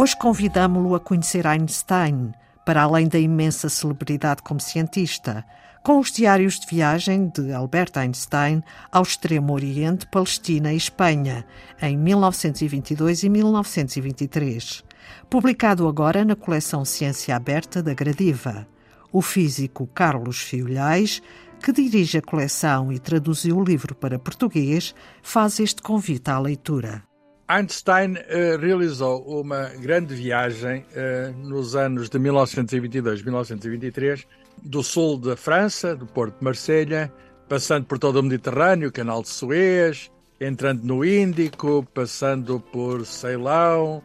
Hoje convidamo-lo a conhecer Einstein, para além da imensa celebridade como cientista, com os diários de viagem de Albert Einstein ao Extremo Oriente, Palestina e Espanha, em 1922 e 1923. Publicado agora na coleção Ciência Aberta da Gradiva. O físico Carlos Fiolhais, que dirige a coleção e traduziu o livro para português, faz este convite à leitura. Einstein uh, realizou uma grande viagem uh, nos anos de 1922-1923 do sul da França, do Porto de Marselha, passando por todo o Mediterrâneo, Canal de Suez, entrando no Índico, passando por Ceilão,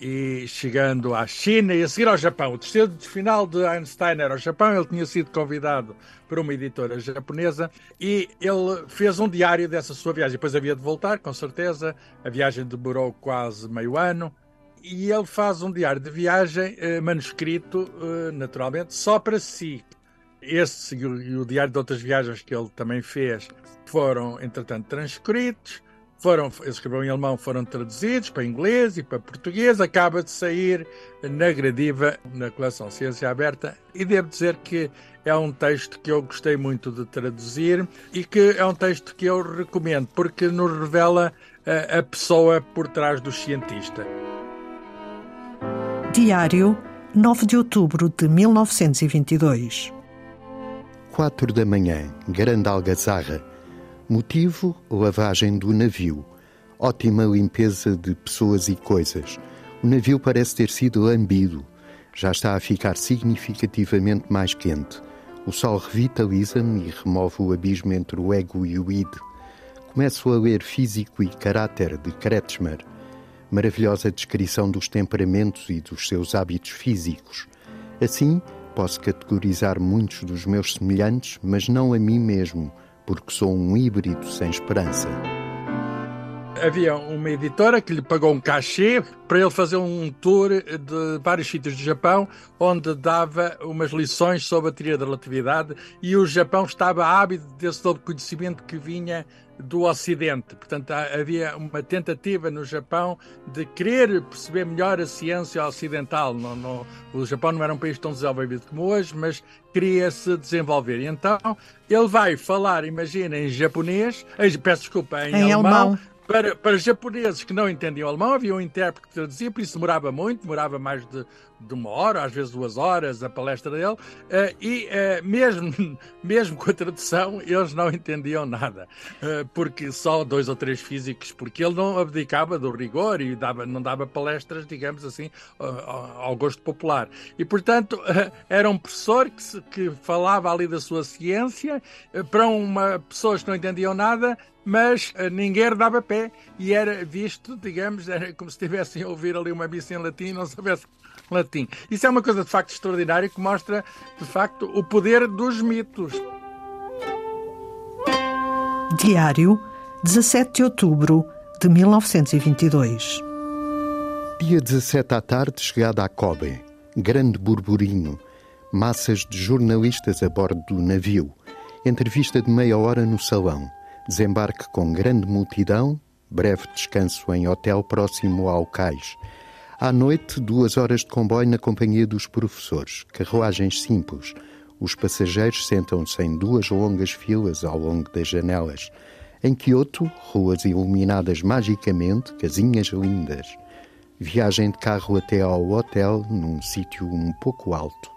e chegando à China e a seguir ao Japão. O destino final de Einstein era o Japão, ele tinha sido convidado por uma editora japonesa e ele fez um diário dessa sua viagem. Depois havia de voltar, com certeza. A viagem demorou quase meio ano. E ele faz um diário de viagem uh, manuscrito, uh, naturalmente, só para si. Esse e o diário de outras viagens que ele também fez foram, entretanto, transcritos foram, ele escreveu em alemão, foram traduzidos para inglês e para português, acaba de sair na gradiva, na coleção Ciência Aberta, e devo dizer que é um texto que eu gostei muito de traduzir e que é um texto que eu recomendo, porque nos revela a, eh, a pessoa por trás do cientista. Diário, 9 de outubro de 1922. 4 da manhã, Grande Algazarra Motivo: lavagem do navio. Ótima limpeza de pessoas e coisas. O navio parece ter sido lambido. Já está a ficar significativamente mais quente. O sol revitaliza-me e remove o abismo entre o ego e o id. Começo a ler Físico e Caráter de Kretschmer. Maravilhosa descrição dos temperamentos e dos seus hábitos físicos. Assim, posso categorizar muitos dos meus semelhantes, mas não a mim mesmo porque sou um híbrido sem esperança. Havia uma editora que lhe pagou um cachê para ele fazer um tour de vários sítios do Japão, onde dava umas lições sobre a teoria da relatividade e o Japão estava ávido desse todo conhecimento que vinha do Ocidente. Portanto, havia uma tentativa no Japão de querer perceber melhor a ciência ocidental. No, no, o Japão não era um país tão desenvolvido como hoje, mas queria se desenvolver. E então, ele vai falar, imagina, em japonês, peço desculpa, em, em alemão, alemão para, para japoneses que não entendiam alemão, havia um intérprete que traduzia, por isso demorava muito, demorava mais de, de uma hora, às vezes duas horas, a palestra dele, uh, e uh, mesmo, mesmo com a tradução, eles não entendiam nada, uh, porque só dois ou três físicos, porque ele não abdicava do rigor e dava, não dava palestras, digamos assim, ao gosto popular. E, portanto, era um professor que, se, que falava ali da sua ciência para uma pessoas que não entendiam nada, mas uh, ninguém dava pé e era visto, digamos, era como se estivessem a ouvir ali uma missa em latim e não soubesse latim. Isso é uma coisa de facto extraordinária que mostra, de facto, o poder dos mitos. Diário, 17 de outubro de 1922. Dia 17 à tarde, chegada a Kobe. Grande burburinho. Massas de jornalistas a bordo do navio. Entrevista de meia hora no salão desembarque com grande multidão, breve descanso em hotel próximo ao cais. À noite, duas horas de comboio na companhia dos professores, carruagens simples. Os passageiros sentam-se em duas longas filas ao longo das janelas. Em Kyoto, ruas iluminadas magicamente, casinhas lindas. Viagem de carro até ao hotel, num sítio um pouco alto.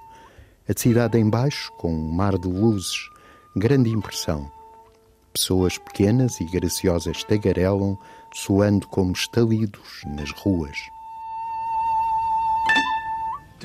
A cidade embaixo, com um mar de luzes. Grande impressão. Pessoas pequenas e graciosas tagarelam, soando como estalidos nas ruas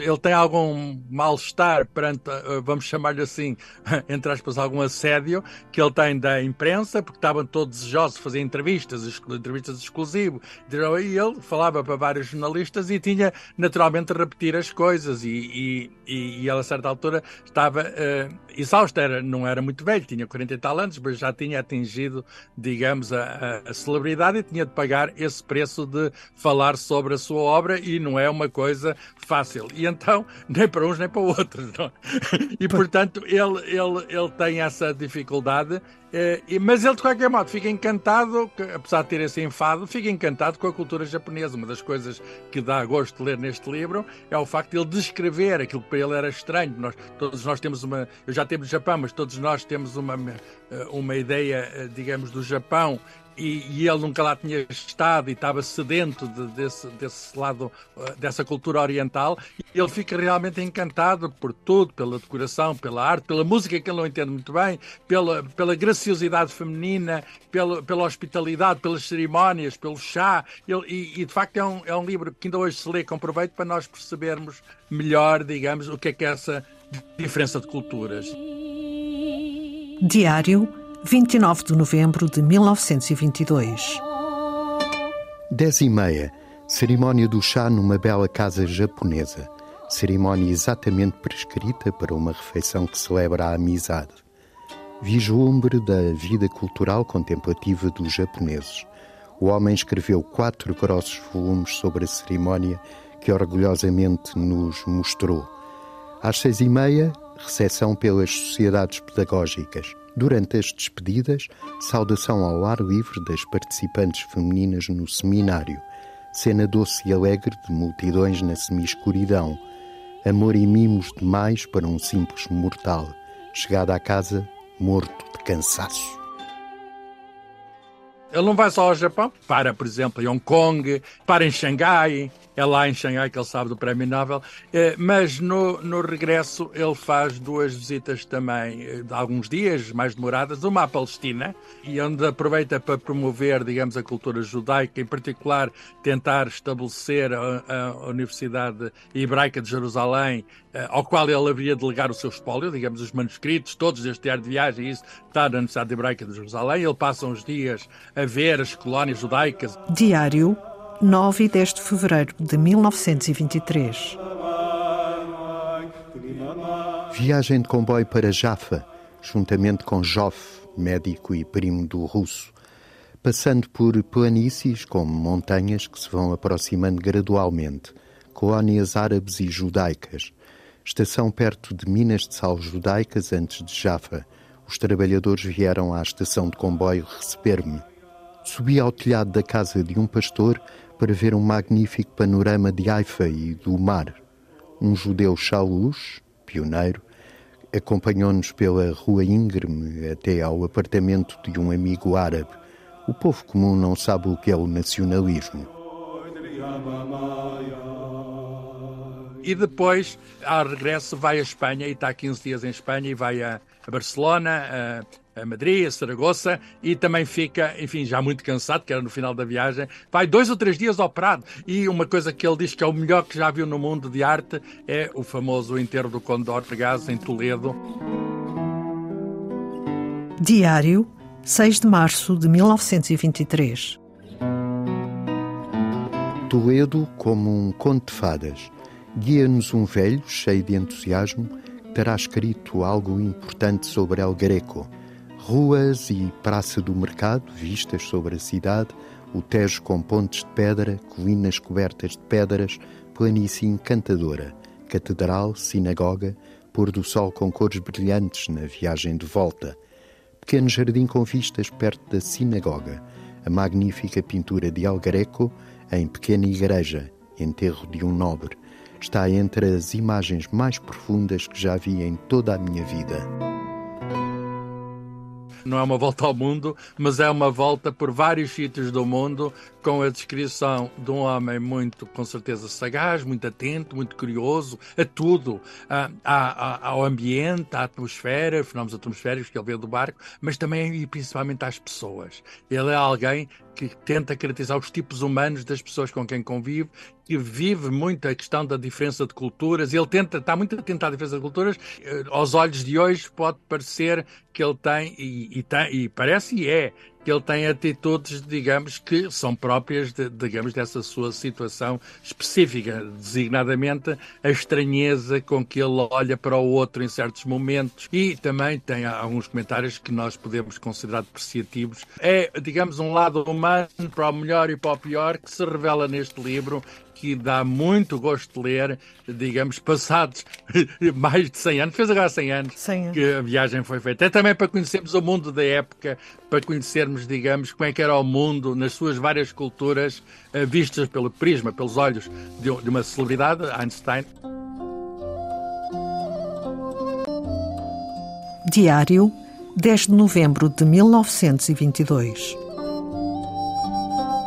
ele tem algum mal-estar perante, eh, vamos chamar-lhe assim, entre aspas, algum assédio que ele tem da imprensa, porque estavam todos desejosos de fazer entrevistas, entrevistas exclusivas. E ele falava para vários jornalistas e tinha naturalmente a repetir as coisas. E, e, e ele, a certa altura, estava uh, exausto, era, não era muito velho, tinha 40 e tal anos, mas já tinha atingido, digamos, a, a, a celebridade e tinha de pagar esse preço de falar sobre a sua obra e não é uma coisa fácil. E então, nem para uns nem para outros. Não? É? E portanto, ele, ele, ele tem essa dificuldade mas ele, de qualquer modo, fica encantado, apesar de ter esse enfado, fica encantado com a cultura japonesa. Uma das coisas que dá gosto de ler neste livro é o facto de ele descrever aquilo que para ele era estranho. Nós, todos nós temos uma. Eu já temos Japão, mas todos nós temos uma, uma ideia, digamos, do Japão e, e, ele nunca lá tinha estado e estava sedento de, desse, desse lado, eh, dessa cultura oriental, ele fica realmente encantado por tudo, pela decoração, pela arte, pela música que ele não entende muito bem, pela, pela graciosidade feminina, pela, pela hospitalidade, pelas cerimónias, pelo chá. Ele, e, e, de facto é um, é um livro que ainda hoje se lê com proveito para nós percebermos melhor, digamos, o que é que é essa diferença de culturas. Diário 29 de novembro de 1922. Dez e meia, cerimónia do chá numa bela casa japonesa. Cerimónia exatamente prescrita para uma refeição que celebra a amizade. Vislumbre da vida cultural contemplativa dos japoneses. O homem escreveu quatro grossos volumes sobre a cerimónia que orgulhosamente nos mostrou. Às seis e meia, recepção pelas sociedades pedagógicas. Durante as despedidas, saudação ao ar livre das participantes femininas no seminário, cena doce e alegre de multidões na semi-escuridão, amor e mimos demais para um simples mortal, chegado à casa morto de cansaço. Ele não vai só ao Japão, para, por exemplo, em Hong Kong, para em Xangai, é lá em Xangai que ele sabe do Prémio Nobel, eh, mas no, no regresso ele faz duas visitas também eh, de alguns dias mais demoradas, uma à Palestina, e onde aproveita para promover, digamos, a cultura judaica, em particular tentar estabelecer a, a Universidade Hebraica de Jerusalém, eh, ao qual ele haveria de legar o seu espólio, digamos, os manuscritos, todos deste diário de viagem, isso está na Universidade Hebraica de Jerusalém. Ele passa uns dias a ver as colónias judaicas. Diário 9 e 10 de fevereiro de 1923. Viagem de comboio para Jaffa, juntamente com Joff, médico e primo do russo, passando por planícies como montanhas que se vão aproximando gradualmente, colónias árabes e judaicas. Estação perto de minas de sal judaicas antes de Jaffa. Os trabalhadores vieram à estação de comboio receber-me. Subi ao telhado da casa de um pastor para ver um magnífico panorama de Haifa e do mar. Um judeu chaluz, pioneiro, acompanhou-nos pela rua íngreme até ao apartamento de um amigo árabe. O povo comum não sabe o que é o nacionalismo. E depois, ao regresso, vai à Espanha e está 15 dias em Espanha e vai a, Barcelona, a, a Madrid, a Saragoça e também fica, enfim, já muito cansado, que era no final da viagem, vai dois ou três dias ao Prado. E uma coisa que ele diz que é o melhor que já viu no mundo de arte é o famoso enterro do Condor Ortegas em Toledo. Diário, 6 de março de 1923. Toledo como um conto de fadas. Guia-nos um velho, cheio de entusiasmo, que terá escrito algo importante sobre El Greco Ruas e praça do mercado, vistas sobre a cidade, o Tejo com pontes de pedra, colinas cobertas de pedras, planície encantadora, catedral, sinagoga, pôr do sol com cores brilhantes na viagem de volta, pequeno jardim com vistas perto da sinagoga, a magnífica pintura de El Greco em pequena igreja, enterro de um nobre, está entre as imagens mais profundas que já vi em toda a minha vida não é uma volta ao mundo, mas é uma volta por vários sítios do mundo, com a descrição de um homem muito, com certeza, sagaz, muito atento, muito curioso a tudo, a, a, ao ambiente, à atmosfera, fenómenos atmosféricos que ele vê do barco, mas também e principalmente às pessoas. Ele é alguém que tenta caracterizar os tipos humanos das pessoas com quem convive, que vive muito a questão da diferença de culturas. Ele tenta, está muito atento à diferença de culturas. Eh, aos olhos de hoje pode parecer que ele tem, e, e, tem, e parece e é, que ele tem atitudes, digamos, que são próprias, de, digamos, dessa sua situação específica, designadamente a estranheza com que ele olha para o outro em certos momentos e também tem alguns comentários que nós podemos considerar depreciativos. É, digamos, um lado humano para o melhor e para o pior que se revela neste livro que dá muito gosto de ler, digamos, passados mais de 100 anos, fez agora 100 anos, 100 anos. que a viagem foi feita. É também para conhecermos o mundo da época, para conhecermos, digamos, como é que era o mundo nas suas várias culturas, eh, vistas pelo prisma, pelos olhos de uma celebridade, Einstein. Diário, 10 de novembro de 1922.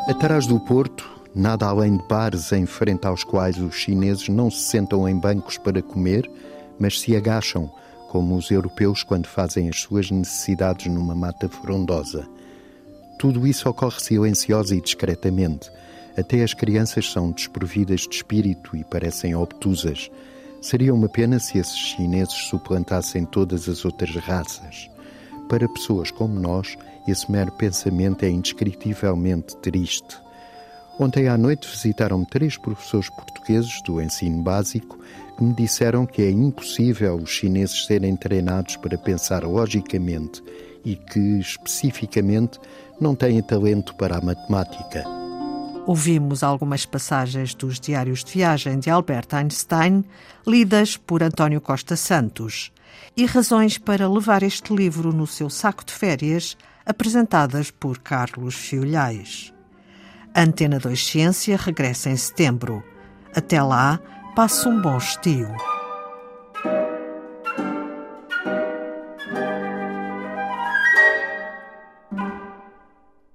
Atrás do porto, nada além de bares em frente aos quais os chineses não se sentam em bancos para comer, mas se agacham, como os europeus quando fazem as suas necessidades numa mata frondosa. Tudo isso ocorre silenciosa e discretamente. Até as crianças são desprovidas de espírito e parecem obtusas. Seria uma pena se esses chineses suplantassem todas as outras raças. Para pessoas como nós, esse mero pensamento é indescritivelmente triste. Ontem à noite visitaram-me três professores portugueses do ensino básico que me disseram que é impossível os chineses serem treinados para pensar logicamente e que, especificamente, não têm talento para a matemática. Ouvimos algumas passagens dos diários de viagem de Albert Einstein, lidas por António Costa Santos, e razões para levar este livro no seu saco de férias, apresentadas por Carlos Fiolhais. Antena 2 Ciência regressa em setembro. Até lá, passe um bom estio.